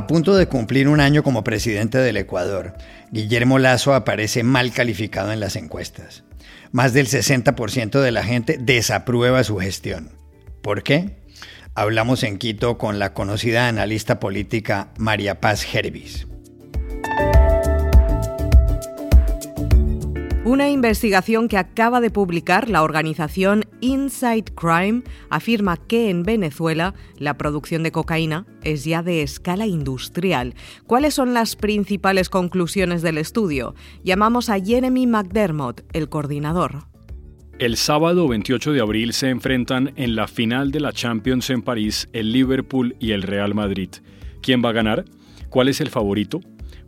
A punto de cumplir un año como presidente del Ecuador, Guillermo Lazo aparece mal calificado en las encuestas. Más del 60% de la gente desaprueba su gestión. ¿Por qué? Hablamos en Quito con la conocida analista política María Paz Gervis. Una investigación que acaba de publicar la organización Inside Crime afirma que en Venezuela la producción de cocaína es ya de escala industrial. ¿Cuáles son las principales conclusiones del estudio? Llamamos a Jeremy McDermott, el coordinador. El sábado 28 de abril se enfrentan en la final de la Champions en París el Liverpool y el Real Madrid. ¿Quién va a ganar? ¿Cuál es el favorito?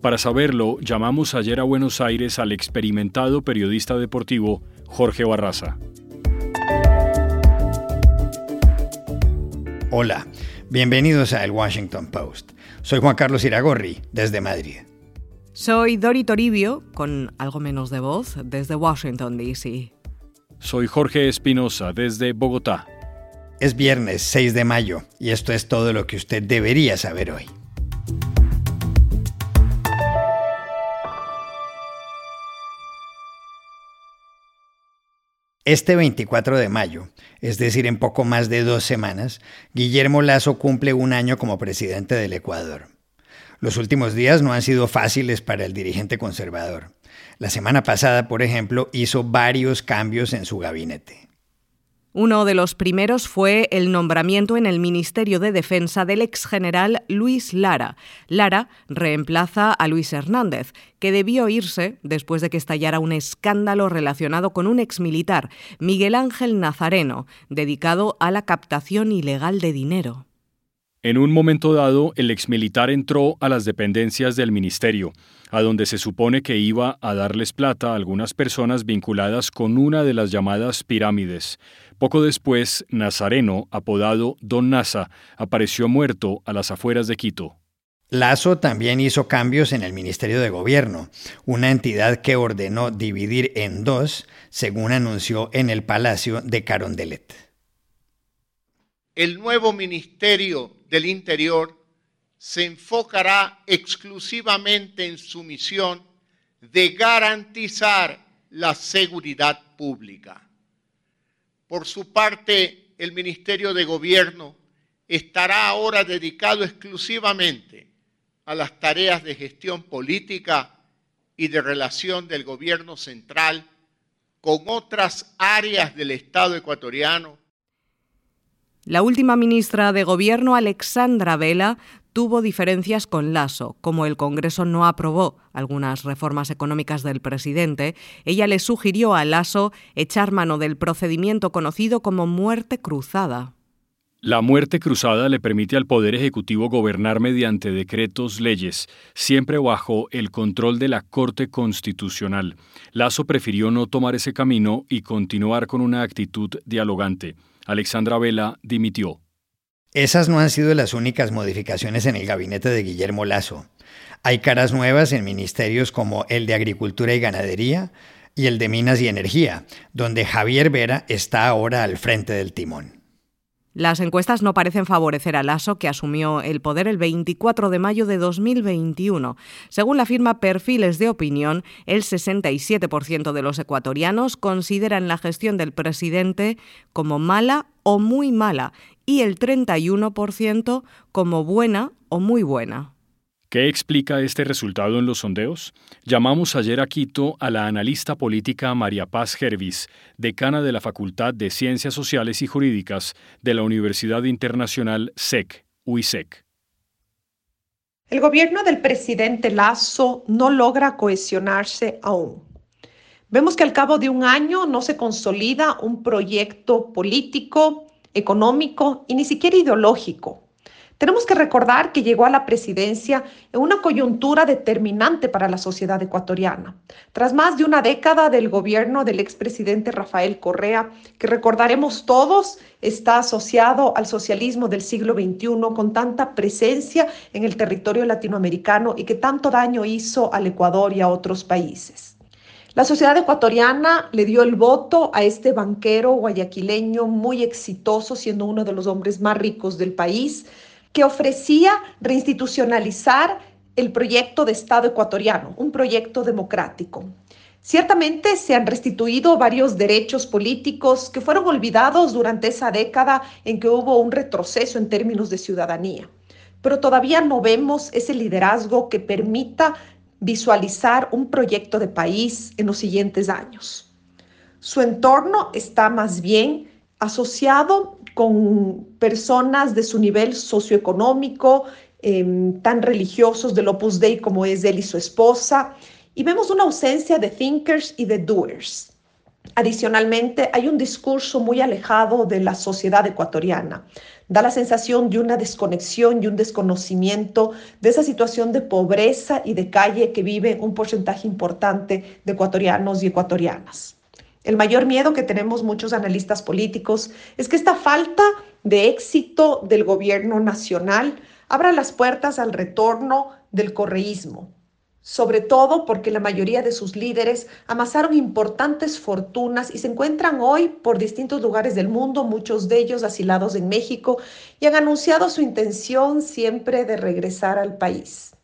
Para saberlo, llamamos ayer a Buenos Aires al experimentado periodista deportivo Jorge Barraza. Hola, bienvenidos a El Washington Post. Soy Juan Carlos Iragorri, desde Madrid. Soy Dori Toribio, con algo menos de voz, desde Washington, D.C. Soy Jorge Espinosa, desde Bogotá. Es viernes 6 de mayo y esto es todo lo que usted debería saber hoy. Este 24 de mayo, es decir, en poco más de dos semanas, Guillermo Lazo cumple un año como presidente del Ecuador. Los últimos días no han sido fáciles para el dirigente conservador. La semana pasada, por ejemplo, hizo varios cambios en su gabinete. Uno de los primeros fue el nombramiento en el Ministerio de Defensa del ex general Luis Lara. Lara reemplaza a Luis Hernández, que debió irse después de que estallara un escándalo relacionado con un exmilitar, Miguel Ángel Nazareno, dedicado a la captación ilegal de dinero. En un momento dado, el exmilitar entró a las dependencias del ministerio, a donde se supone que iba a darles plata a algunas personas vinculadas con una de las llamadas pirámides. Poco después, Nazareno, apodado Don Nasa, apareció muerto a las afueras de Quito. Lazo también hizo cambios en el Ministerio de Gobierno, una entidad que ordenó dividir en dos, según anunció en el Palacio de Carondelet. El nuevo Ministerio del Interior se enfocará exclusivamente en su misión de garantizar la seguridad pública. Por su parte, el Ministerio de Gobierno estará ahora dedicado exclusivamente a las tareas de gestión política y de relación del gobierno central con otras áreas del Estado ecuatoriano. La última ministra de Gobierno, Alexandra Vela, tuvo diferencias con Lasso. Como el Congreso no aprobó algunas reformas económicas del presidente, ella le sugirió a Lasso echar mano del procedimiento conocido como muerte cruzada. La muerte cruzada le permite al Poder Ejecutivo gobernar mediante decretos, leyes, siempre bajo el control de la Corte Constitucional. Lazo prefirió no tomar ese camino y continuar con una actitud dialogante. Alexandra Vela dimitió. Esas no han sido las únicas modificaciones en el gabinete de Guillermo Lazo. Hay caras nuevas en ministerios como el de Agricultura y Ganadería y el de Minas y Energía, donde Javier Vera está ahora al frente del timón. Las encuestas no parecen favorecer a Lasso, que asumió el poder el 24 de mayo de 2021. Según la firma Perfiles de Opinión, el 67% de los ecuatorianos consideran la gestión del presidente como mala o muy mala y el 31% como buena o muy buena. ¿Qué explica este resultado en los sondeos? Llamamos ayer a Quito a la analista política María Paz Gervis, decana de la Facultad de Ciencias Sociales y Jurídicas de la Universidad Internacional SEC, UISEC. El gobierno del presidente Lazo no logra cohesionarse aún. Vemos que al cabo de un año no se consolida un proyecto político, económico y ni siquiera ideológico tenemos que recordar que llegó a la presidencia en una coyuntura determinante para la sociedad ecuatoriana. Tras más de una década del gobierno del expresidente Rafael Correa, que recordaremos todos, está asociado al socialismo del siglo XXI con tanta presencia en el territorio latinoamericano y que tanto daño hizo al Ecuador y a otros países. La sociedad ecuatoriana le dio el voto a este banquero guayaquileño muy exitoso, siendo uno de los hombres más ricos del país, que ofrecía reinstitucionalizar el proyecto de Estado ecuatoriano, un proyecto democrático. Ciertamente se han restituido varios derechos políticos que fueron olvidados durante esa década en que hubo un retroceso en términos de ciudadanía, pero todavía no vemos ese liderazgo que permita visualizar un proyecto de país en los siguientes años. Su entorno está más bien asociado con personas de su nivel socioeconómico, em, tan religiosos del Opus Dei como es él y su esposa, y vemos una ausencia de thinkers y de doers. Adicionalmente, hay un discurso muy alejado de la sociedad ecuatoriana. Da la sensación de una desconexión y un desconocimiento de esa situación de pobreza y de calle que vive un porcentaje importante de ecuatorianos y ecuatorianas. El mayor miedo que tenemos muchos analistas políticos es que esta falta de éxito del gobierno nacional abra las puertas al retorno del correísmo, sobre todo porque la mayoría de sus líderes amasaron importantes fortunas y se encuentran hoy por distintos lugares del mundo, muchos de ellos asilados en México, y han anunciado su intención siempre de regresar al país.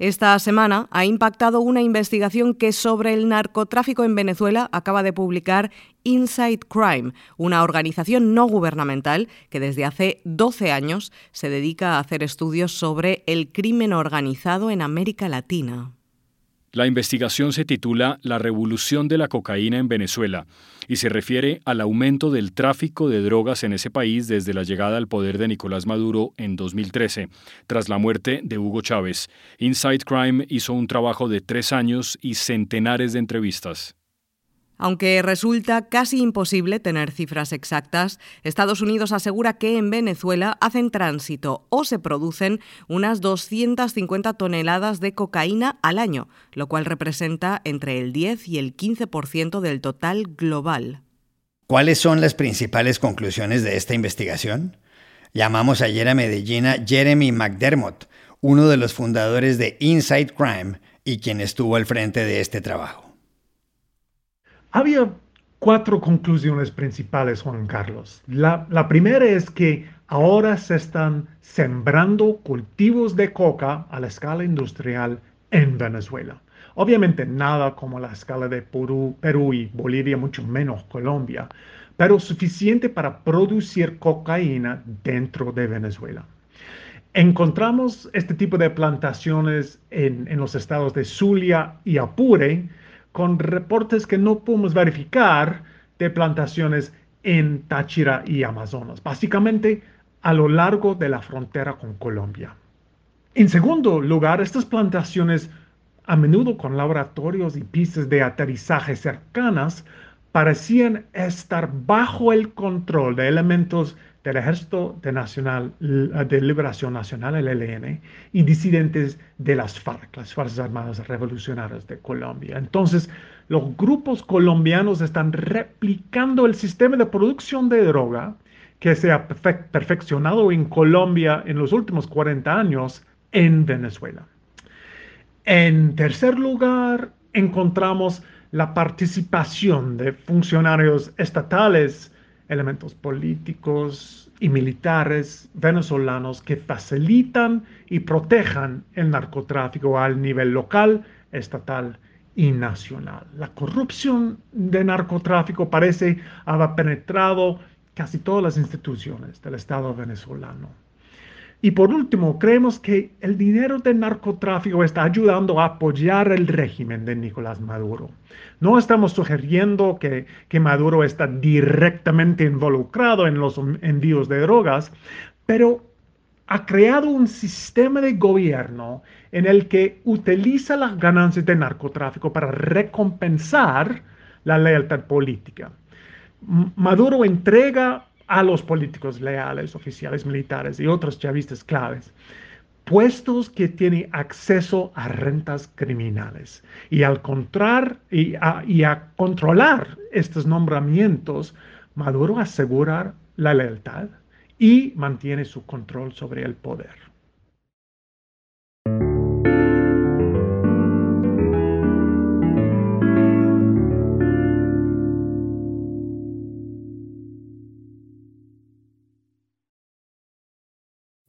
Esta semana ha impactado una investigación que sobre el narcotráfico en Venezuela acaba de publicar Inside Crime, una organización no gubernamental que desde hace 12 años se dedica a hacer estudios sobre el crimen organizado en América Latina. La investigación se titula La revolución de la cocaína en Venezuela y se refiere al aumento del tráfico de drogas en ese país desde la llegada al poder de Nicolás Maduro en 2013, tras la muerte de Hugo Chávez. Inside Crime hizo un trabajo de tres años y centenares de entrevistas. Aunque resulta casi imposible tener cifras exactas, Estados Unidos asegura que en Venezuela hacen tránsito o se producen unas 250 toneladas de cocaína al año, lo cual representa entre el 10 y el 15% del total global. ¿Cuáles son las principales conclusiones de esta investigación? Llamamos ayer a Medellín a Jeremy McDermott, uno de los fundadores de Inside Crime y quien estuvo al frente de este trabajo. Había cuatro conclusiones principales, Juan Carlos. La, primera es que ahora se están sembrando cultivos de coca a la escala industrial en Venezuela. Obviamente nada como la escala de Perú, y Bolivia, mucho menos Colombia, pero suficiente para producir cocaína dentro de Venezuela. Encontramos este tipo de plantaciones en los estados de Zulia y Apure, con reportes que no podemos verificar de plantaciones en Táchira y Amazonas, básicamente a lo largo de la frontera con Colombia. En segundo lugar, estas plantaciones, a menudo con laboratorios y pistas de aterrizaje cercanas, parecían estar bajo el control de elementos del Ejército de, Nacional, de Liberación Nacional, el ELN, y disidentes de las FARC, las Fuerzas Armadas Revolucionarias de Colombia. Entonces, los grupos colombianos están replicando el sistema de producción de droga que se ha perfeccionado en Colombia en los últimos 40 años en Venezuela. En tercer lugar, encontramos la participación de funcionarios estatales elementos políticos y militares venezolanos que facilitan y protejan el narcotráfico al nivel local, estatal y nacional. La corrupción de narcotráfico parece haber penetrado casi todas las instituciones del Estado venezolano. Y por último, creemos que el dinero del narcotráfico está ayudando a apoyar el régimen de Nicolás Maduro. No estamos sugiriendo que, que Maduro está directamente involucrado en los envíos de drogas, pero ha creado un sistema de gobierno en el que utiliza las ganancias del narcotráfico para recompensar la lealtad política. Maduro entrega a los políticos leales, oficiales militares y otros chavistas claves, puestos que tienen acceso a rentas criminales. Y al contrar y a, controlar estos nombramientos, Maduro asegura la lealtad y mantiene su control sobre el poder.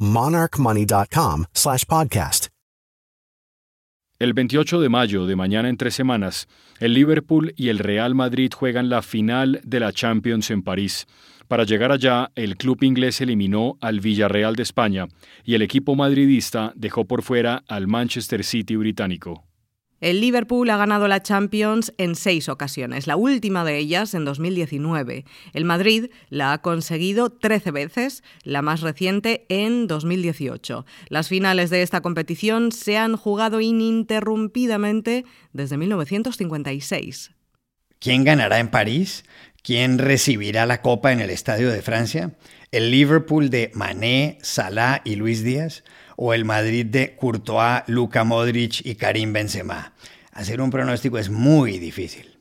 monarchmoney.com slash podcast. El 28 de mayo, de mañana en tres semanas, el Liverpool y el Real Madrid juegan la final de la Champions en París. Para llegar allá, el club inglés eliminó al Villarreal de España y el equipo madridista dejó por fuera al Manchester City británico. El Liverpool ha ganado la Champions en seis ocasiones, la última de ellas en 2019. El Madrid la ha conseguido 13 veces, la más reciente en 2018. Las finales de esta competición se han jugado ininterrumpidamente desde 1956. ¿Quién ganará en París? ¿Quién recibirá la copa en el Estadio de Francia? ¿El Liverpool de Mané, Salah y Luis Díaz? ¿O el Madrid de Courtois, Luka Modric y Karim Benzema? Hacer un pronóstico es muy difícil.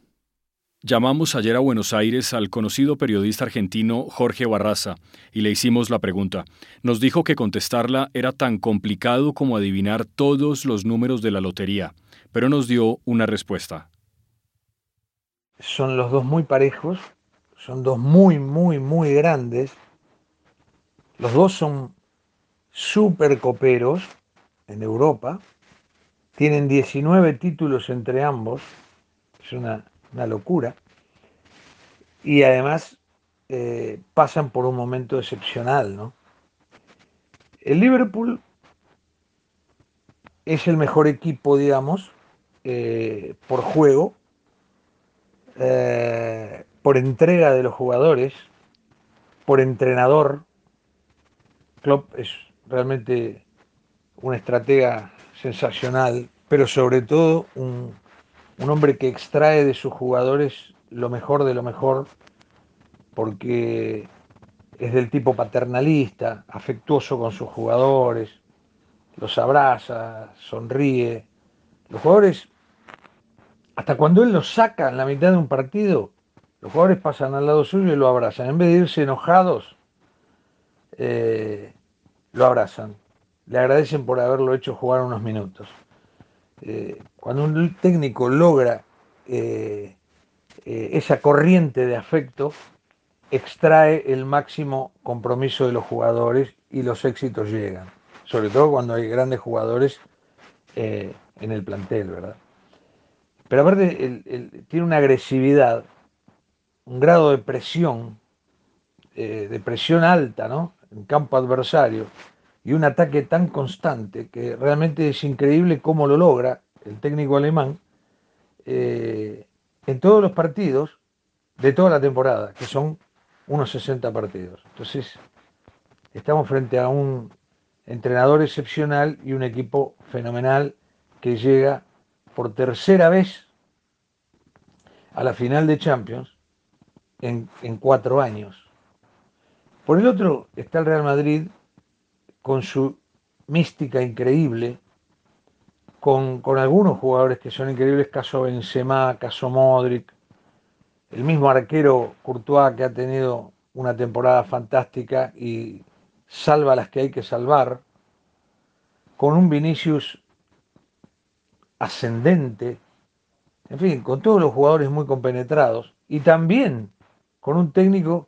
Llamamos ayer a Buenos Aires al conocido periodista argentino Jorge Barraza y le hicimos la pregunta. Nos dijo que contestarla era tan complicado como adivinar todos los números de la lotería, pero nos dio una respuesta son los dos muy parejos, son dos muy, muy, muy grandes. Los dos son súper coperos en Europa. Tienen 19 títulos entre ambos. Es una, locura. Y además eh, pasan por un momento excepcional, ¿no? El Liverpool es el mejor equipo, digamos, eh, por juego, eh, por entrega de los jugadores, por entrenador. Klopp es realmente un estratega sensacional, pero sobre todo un, un hombre que extrae de sus jugadores lo mejor de lo mejor, porque es del tipo paternalista, afectuoso con sus jugadores, los abraza, sonríe. Los jugadores hasta cuando él lo saca en la mitad de un partido, los jugadores pasan al lado suyo y lo abrazan. En vez de irse enojados, eh, lo abrazan. Le agradecen por haberlo hecho jugar unos minutos. Eh, cuando un técnico logra eh, esa corriente de afecto, extrae el máximo compromiso de los jugadores y los éxitos llegan. Sobre todo cuando hay grandes jugadores en el plantel, ¿verdad? Pero aparte tiene una agresividad, un grado de presión, eh, de presión alta, ¿no? En campo adversario, y un ataque tan constante que realmente es increíble cómo lo logra el técnico alemán eh, en todos los partidos de toda la temporada, que son unos 60 partidos. Entonces, estamos frente a un entrenador excepcional y un equipo fenomenal que llega por tercera vez a la final de Champions en, cuatro años. Por el otro está el Real Madrid con su mística increíble, con, con, algunos jugadores que son increíbles, caso Benzema, caso Modric, el mismo arquero Courtois que ha tenido una temporada fantástica y salva las que hay que salvar, con un Vinicius ascendente, en fin, con todos los jugadores muy compenetrados y también con un técnico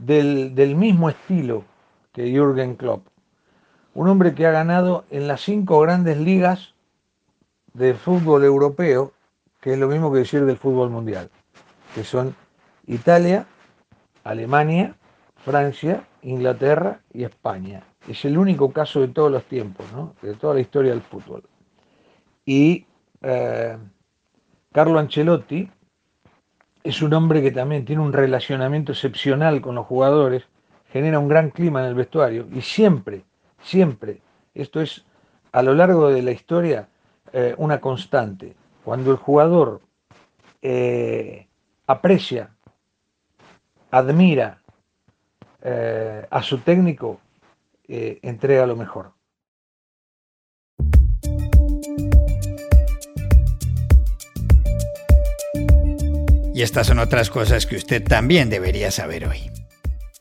del, mismo estilo que Jürgen Klopp. Un hombre que ha ganado en las cinco grandes ligas de fútbol europeo, que es lo mismo que decir del fútbol mundial, que son Italia, Alemania, Francia, Inglaterra y España. es el único caso de todos los tiempos, de toda la historia del fútbol. Y eh, Carlo Ancelotti es un hombre que también tiene un relacionamiento excepcional con los jugadores, genera un gran clima en el vestuario y siempre, siempre, esto es a lo largo de la historia eh, una constante. Cuando el jugador eh, aprecia, admira eh, a su técnico, entrega lo mejor. Y estas son otras cosas que usted también debería saber hoy.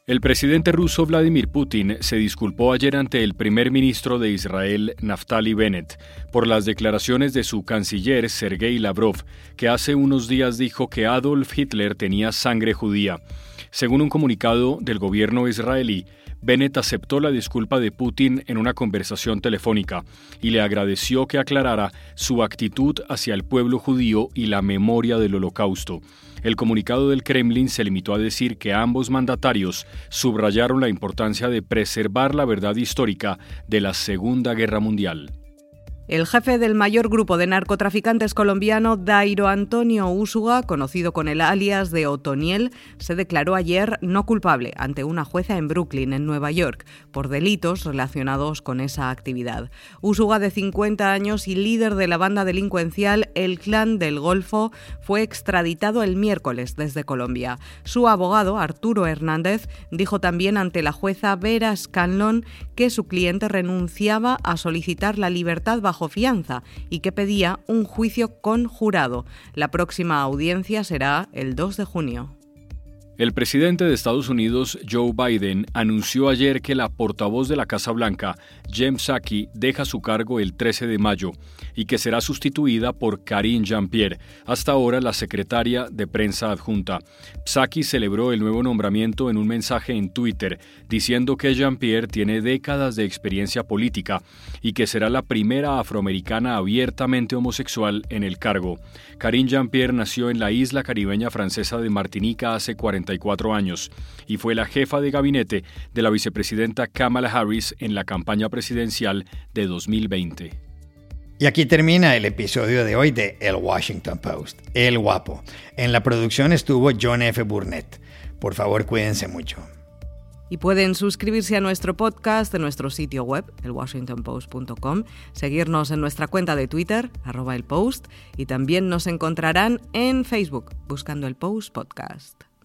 El presidente ruso Vladimir Putin se disculpó ayer ante el primer ministro de Israel, Naftali Bennett, por las declaraciones de su canciller, Sergei Lavrov, que hace unos días dijo que Adolf Hitler tenía sangre judía. Según un comunicado del gobierno israelí, Bennett aceptó la disculpa de Putin en una conversación telefónica y le agradeció que aclarara su actitud hacia el pueblo judío y la memoria del holocausto. El comunicado del Kremlin se limitó a decir que ambos mandatarios subrayaron la importancia de preservar la verdad histórica de la Segunda Guerra Mundial. El jefe del mayor grupo de narcotraficantes colombiano, Dairo Antonio Úsuga, conocido con el alias de Otoniel, se declaró ayer no culpable ante una jueza en Brooklyn, en Nueva York, por delitos relacionados con esa actividad. Úsuga, de 50 años y líder de la banda delincuencial El Clan del Golfo, fue extraditado el miércoles desde Colombia. Su abogado, Arturo Hernández, dijo también ante la jueza Vera Scanlon que su cliente renunciaba a solicitar la libertad bajo fianza y que pedía un juicio con jurado. La próxima audiencia será el 2 de junio. El presidente de Estados Unidos, Joe Biden, anunció ayer que la portavoz de la Casa Blanca, Jem Psaki, deja su cargo el 13 de mayo y que será sustituida por Karine Jean-Pierre, hasta ahora la secretaria de prensa adjunta. Psaki celebró el nuevo nombramiento en un mensaje en Twitter, diciendo que Jean-Pierre tiene décadas de experiencia política y que será la primera afroamericana abiertamente homosexual en el cargo. Karine Jean-Pierre nació en la isla caribeña francesa de Martinica hace 40 años y fue la jefa de gabinete de la vicepresidenta Kamala Harris en la campaña presidencial de 2020. Y aquí termina el episodio de hoy de El Washington Post, El Guapo. En la producción estuvo John F. Burnett. Por favor, cuídense mucho. Y pueden suscribirse a nuestro podcast en nuestro sitio web, elwashingtonpost.com, seguirnos en nuestra cuenta de Twitter, arroba el post, y también nos encontrarán en Facebook buscando el Post Podcast.